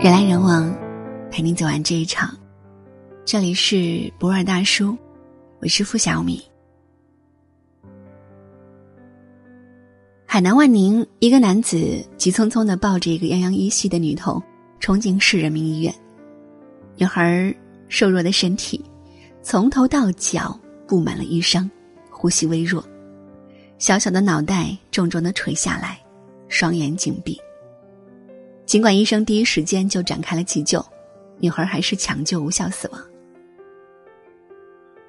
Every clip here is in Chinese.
人来人往，陪你走完这一场。这里是博尔大叔，我是付小米。海南万宁，一个男子急匆匆的抱着一个泱泱依稀的女童，冲进市人民医院。女孩瘦弱的身体，从头到脚布满了淤伤，呼吸微弱，小小的脑袋重重的垂下来，双眼紧闭。尽管医生第一时间就展开了急救，女孩还是抢救无效死亡。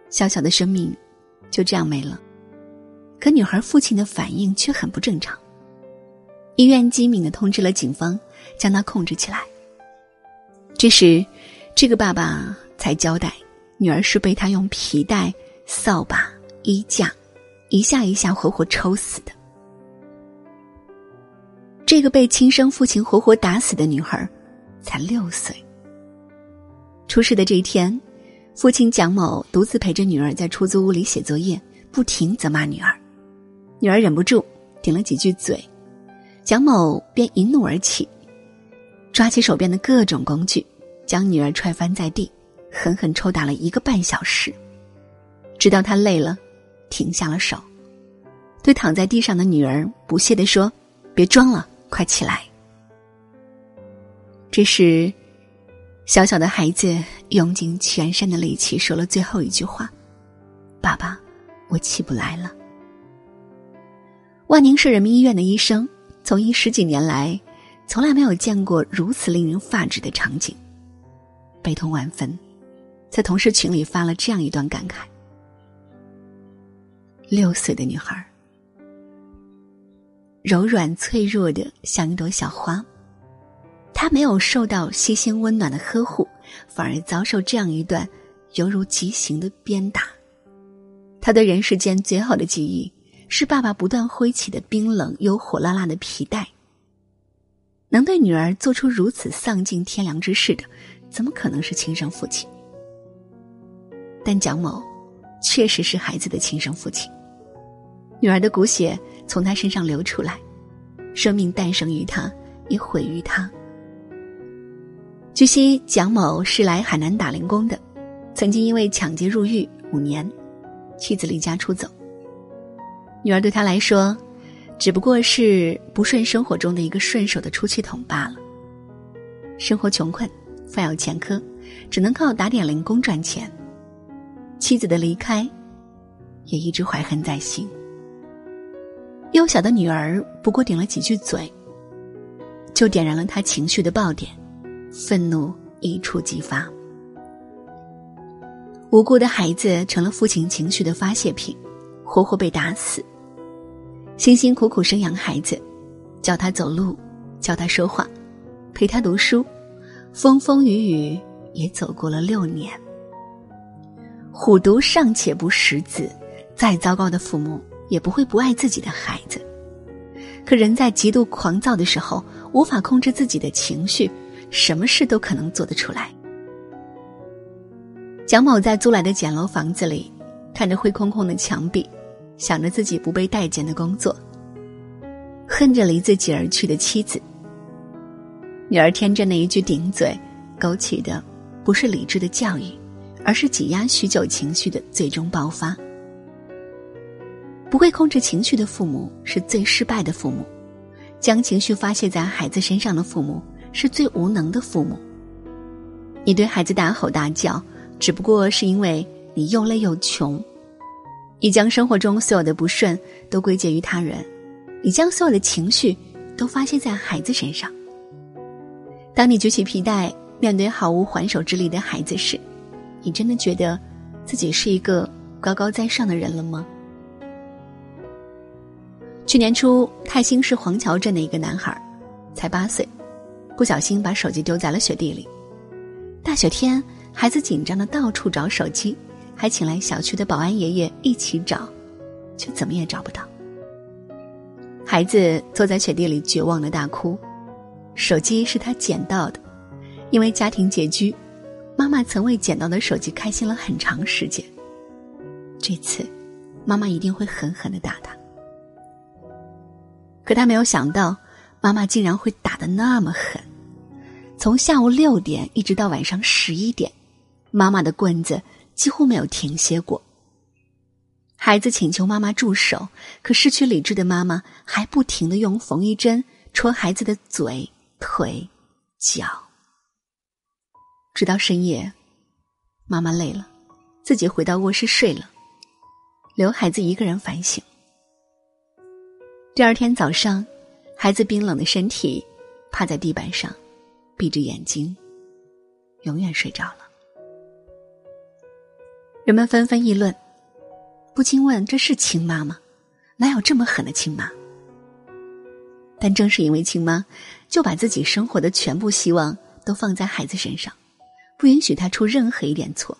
小小的生命就这样没了，可女孩父亲的反应却很不正常。医院机敏的通知了警方，将她控制起来。这时，这个爸爸才交代，女儿是被他用皮带、扫把、衣架，一下一下活活抽死的。这个被亲生父亲活活打死的女孩，才六岁。出事的这一天，父亲蒋某独自陪着女儿在出租屋里写作业，不停责骂女儿。女儿忍不住顶了几句嘴，蒋某便一怒而起，抓起手边的各种工具，将女儿踹翻在地，狠狠抽打了一个半小时，直到她累了，停下了手，对躺在地上的女儿不屑地说：“别装了。”快起来！这时，小小的孩子用尽全身的力气说了最后一句话：“爸爸，我起不来了。”万宁市人民医院的医生从医十几年来，从来没有见过如此令人发指的场景，悲痛万分，在同事群里发了这样一段感慨：六岁的女孩。柔软脆弱的像一朵小花，他没有受到细心温暖的呵护，反而遭受这样一段犹如极刑的鞭打。他对人世间最好的记忆是爸爸不断挥起的冰冷又火辣辣的皮带。能对女儿做出如此丧尽天良之事的，怎么可能是亲生父亲？但蒋某确实是孩子的亲生父亲。女儿的骨血从他身上流出来，生命诞生于他，也毁于他。据悉，蒋某是来海南打零工的，曾经因为抢劫入狱五年，妻子离家出走。女儿对他来说，只不过是不顺生活中的一个顺手的出气筒罢了。生活穷困，饭有前科，只能靠打点零工赚钱。妻子的离开，也一直怀恨在心。幼小的女儿不过顶了几句嘴，就点燃了他情绪的爆点，愤怒一触即发。无辜的孩子成了父亲情绪的发泄品，活活被打死。辛辛苦苦生养孩子，教他走路，教他说话，陪他读书，风风雨雨也走过了六年。虎毒尚且不食子，再糟糕的父母。也不会不爱自己的孩子，可人在极度狂躁的时候，无法控制自己的情绪，什么事都可能做得出来。蒋某在租来的简陋房子里，看着灰空空的墙壁，想着自己不被待见的工作，恨着离自己而去的妻子。女儿天真的一句顶嘴，勾起的不是理智的教育，而是挤压许久情绪的最终爆发。不会控制情绪的父母是最失败的父母，将情绪发泄在孩子身上的父母是最无能的父母。你对孩子大吼大叫，只不过是因为你又累又穷。你将生活中所有的不顺都归结于他人，你将所有的情绪都发泄在孩子身上。当你举起皮带面对毫无还手之力的孩子时，你真的觉得自己是一个高高在上的人了吗？去年初，泰兴市黄桥镇的一个男孩，才八岁，不小心把手机丢在了雪地里。大雪天，孩子紧张的到处找手机，还请来小区的保安爷爷一起找，却怎么也找不到。孩子坐在雪地里绝望的大哭，手机是他捡到的，因为家庭拮据，妈妈曾为捡到的手机开心了很长时间。这次，妈妈一定会狠狠的打他。可他没有想到，妈妈竟然会打得那么狠。从下午六点一直到晚上十一点，妈妈的棍子几乎没有停歇过。孩子请求妈妈住手，可失去理智的妈妈还不停的用缝衣针戳孩子的嘴、腿、脚，直到深夜，妈妈累了，自己回到卧室睡了，留孩子一个人反省。第二天早上，孩子冰冷的身体趴在地板上，闭着眼睛，永远睡着了。人们纷纷议论。不禁问：“这是亲妈吗？哪有这么狠的亲妈？”但正是因为亲妈，就把自己生活的全部希望都放在孩子身上，不允许他出任何一点错。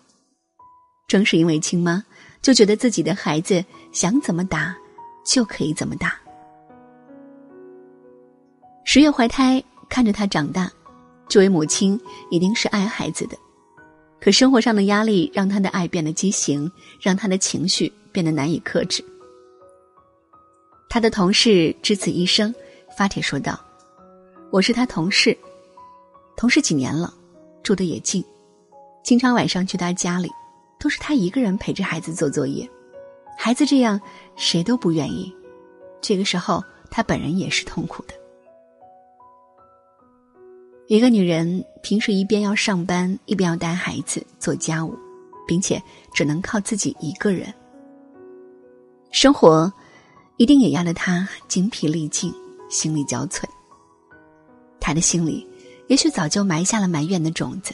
正是因为亲妈，就觉得自己的孩子想怎么打就可以怎么打。十月怀胎，看着他长大，这位母亲一定是爱孩子的。可生活上的压力让他的爱变得畸形，让他的情绪。变得难以克制。他的同事知此一生，发帖说道：“我是他同事，同事几年了，住的也近，经常晚上去他家里，都是他一个人陪着孩子做作业。孩子这样，谁都不愿意。这个时候，他本人也是痛苦的。一个女人平时一边要上班，一边要带孩子做家务，并且只能靠自己一个人。”生活一定也压得她精疲力尽、心力交瘁。他的心里也许早就埋下了埋怨的种子，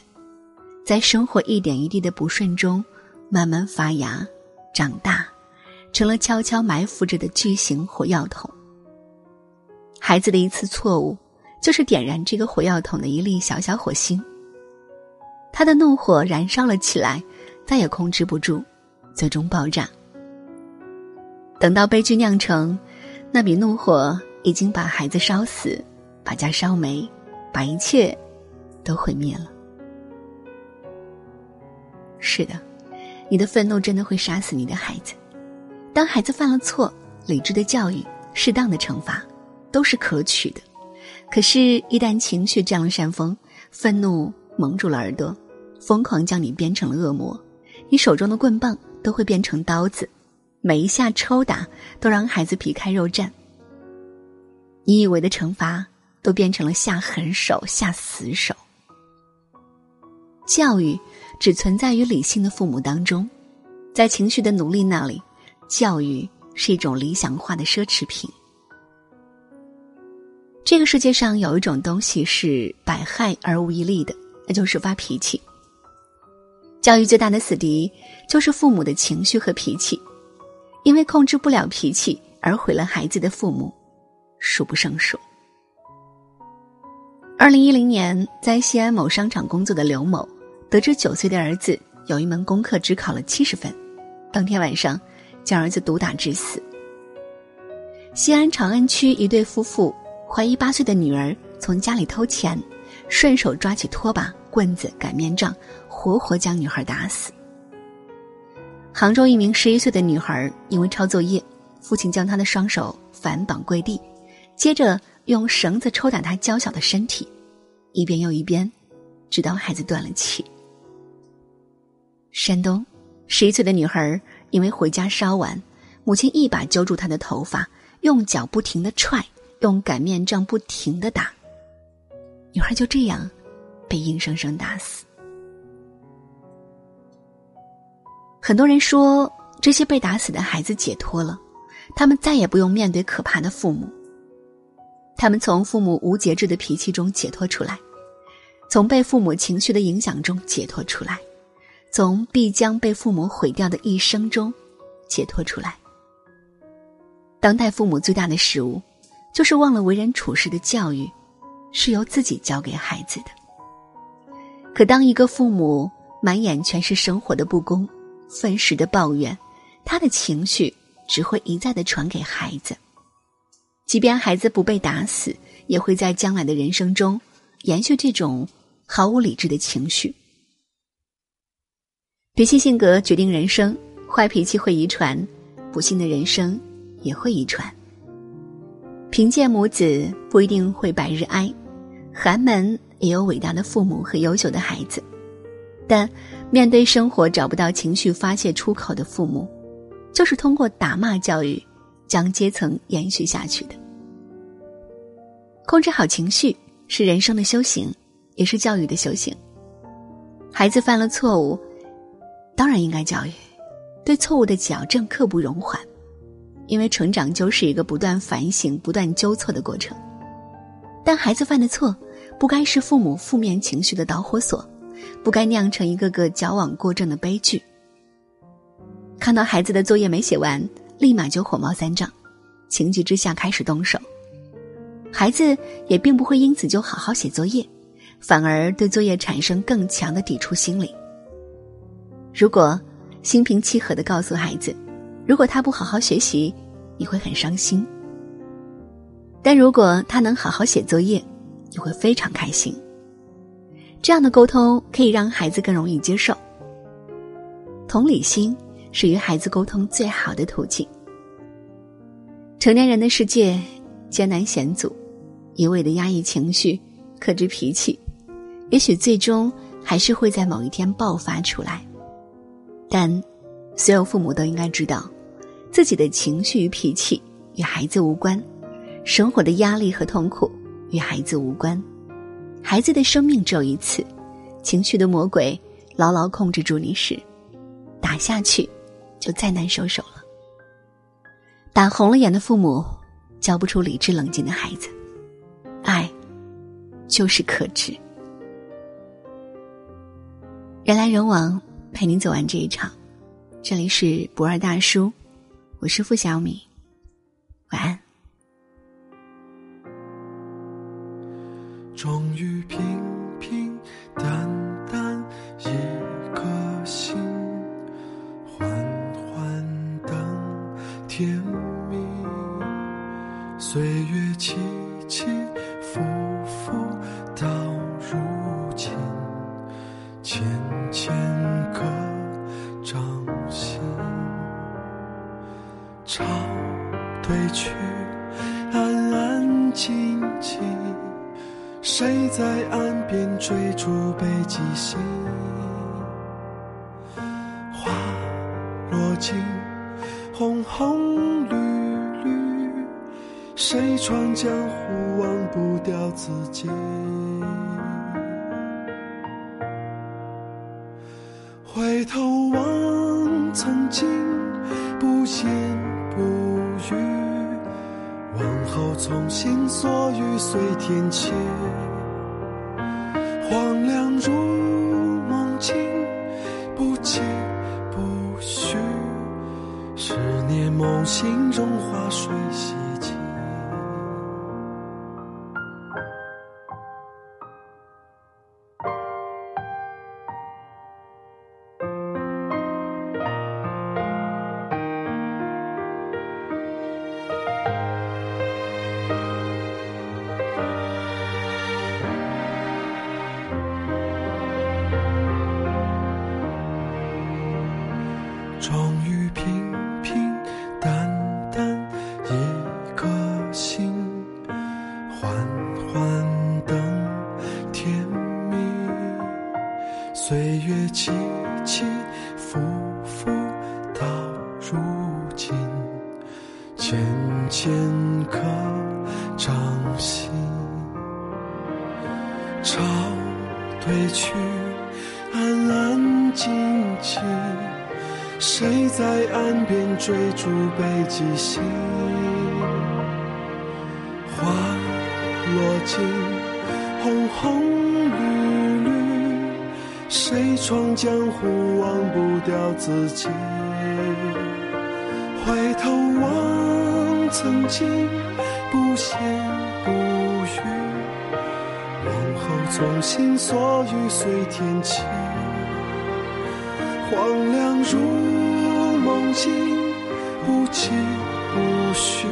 在生活一点一滴的不顺中，慢慢发芽、长大，成了悄悄埋伏着的巨型火药桶。孩子的一次错误，就是点燃这个火药桶的一粒小小火星。他的怒火燃烧了起来，再也控制不住，最终爆炸。等到悲剧酿成，那笔怒火已经把孩子烧死，把家烧没，把一切都毁灭了。是的，你的愤怒真的会杀死你的孩子。当孩子犯了错，理智的教育、适当的惩罚都是可取的。可是，一旦情绪占了山峰，愤怒蒙住了耳朵，疯狂将你变成了恶魔，你手中的棍棒都会变成刀子。每一下抽打都让孩子皮开肉绽。你以为的惩罚都变成了下狠手、下死手。教育只存在于理性的父母当中，在情绪的奴隶那里，教育是一种理想化的奢侈品。这个世界上有一种东西是百害而无一利的，那就是发脾气。教育最大的死敌就是父母的情绪和脾气。因为控制不了脾气而毁了孩子的父母，数不胜数。二零一零年，在西安某商场工作的刘某，得知九岁的儿子有一门功课只考了七十分，当天晚上将儿子毒打致死。西安长安区一对夫妇怀疑八岁的女儿从家里偷钱，顺手抓起拖把、棍子、擀面杖，活活将女孩打死。杭州一名十一岁的女孩因为抄作业，父亲将她的双手反绑跪地，接着用绳子抽打她娇小的身体，一遍又一遍，直到孩子断了气。山东，十一岁的女孩因为回家稍晚，母亲一把揪住她的头发，用脚不停的踹，用擀面杖不停的打，女孩就这样被硬生生打死。很多人说，这些被打死的孩子解脱了，他们再也不用面对可怕的父母。他们从父母无节制的脾气中解脱出来，从被父母情绪的影响中解脱出来，从必将被父母毁掉的一生中解脱出来。当代父母最大的失误，就是忘了为人处事的教育是由自己教给孩子的。可当一个父母满眼全是生活的不公，愤世的抱怨，他的情绪只会一再的传给孩子，即便孩子不被打死，也会在将来的人生中延续这种毫无理智的情绪。脾气性格决定人生，坏脾气会遗传，不幸的人生也会遗传。贫贱母子不一定会百日哀，寒门也有伟大的父母和优秀的孩子，但面对生活找不到情绪发泄出口的父母，就是通过打骂教育将阶层延续下去的。控制好情绪是人生的修行，也是教育的修行。孩子犯了错误，当然应该教育，对错误的矫正刻不容缓。因为成长就是一个不断反省、不断纠错的过程，但孩子犯的错，不该是父母负面情绪的导火索，不该酿成一个个矫枉过正的悲剧。看到孩子的作业没写完，立马就火冒三丈，情急之下开始动手，孩子也并不会因此就好好写作业，反而对作业产生更强的抵触心理。如果心平气和的告诉孩子。如果他不好好学习，你会很伤心；但如果他能好好写作业，你会非常开心。这样的沟通可以让孩子更容易接受。同理心是与孩子沟通最好的途径。成年人的世界艰难险阻，一味的压抑情绪、克制脾气，也许最终还是会在某一天爆发出来。但所有父母都应该知道。自己的情绪与脾气与孩子无关，生活的压力和痛苦与孩子无关。孩子的生命只有一次，情绪的魔鬼牢牢控制住你时，打下去就再难收手了。打红了眼的父母，教不出理智冷静的孩子。爱，就是克制。人来人往，陪您走完这一场。这里是不二大叔。我是付小米，追逐北极星？花落尽，红红绿绿，谁闯江湖忘不掉自己？回头望曾经，不言。不语，往后从心所欲随天起。荒凉如梦境，不期不许，十年梦醒，荣华水洗起起伏伏到如今，渐渐刻掌心。潮退去，安安静静。谁在岸边追逐北极星？花落尽，红红绿绿，谁闯江湖忘不掉自己？回头望曾经，不言不语，往后从心所欲随天起。荒凉如梦境，不期不徐。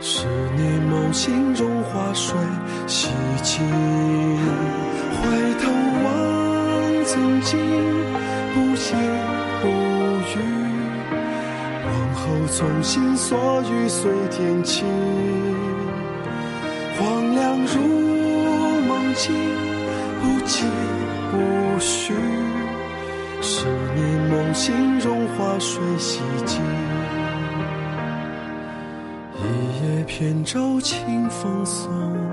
十年梦醒，融化水洗尽。回头曾经，不言不语。往后从心所欲随天起。荒凉如梦。境，不疾不徐，是你梦醒中花水洗尽。一叶扁舟清风送。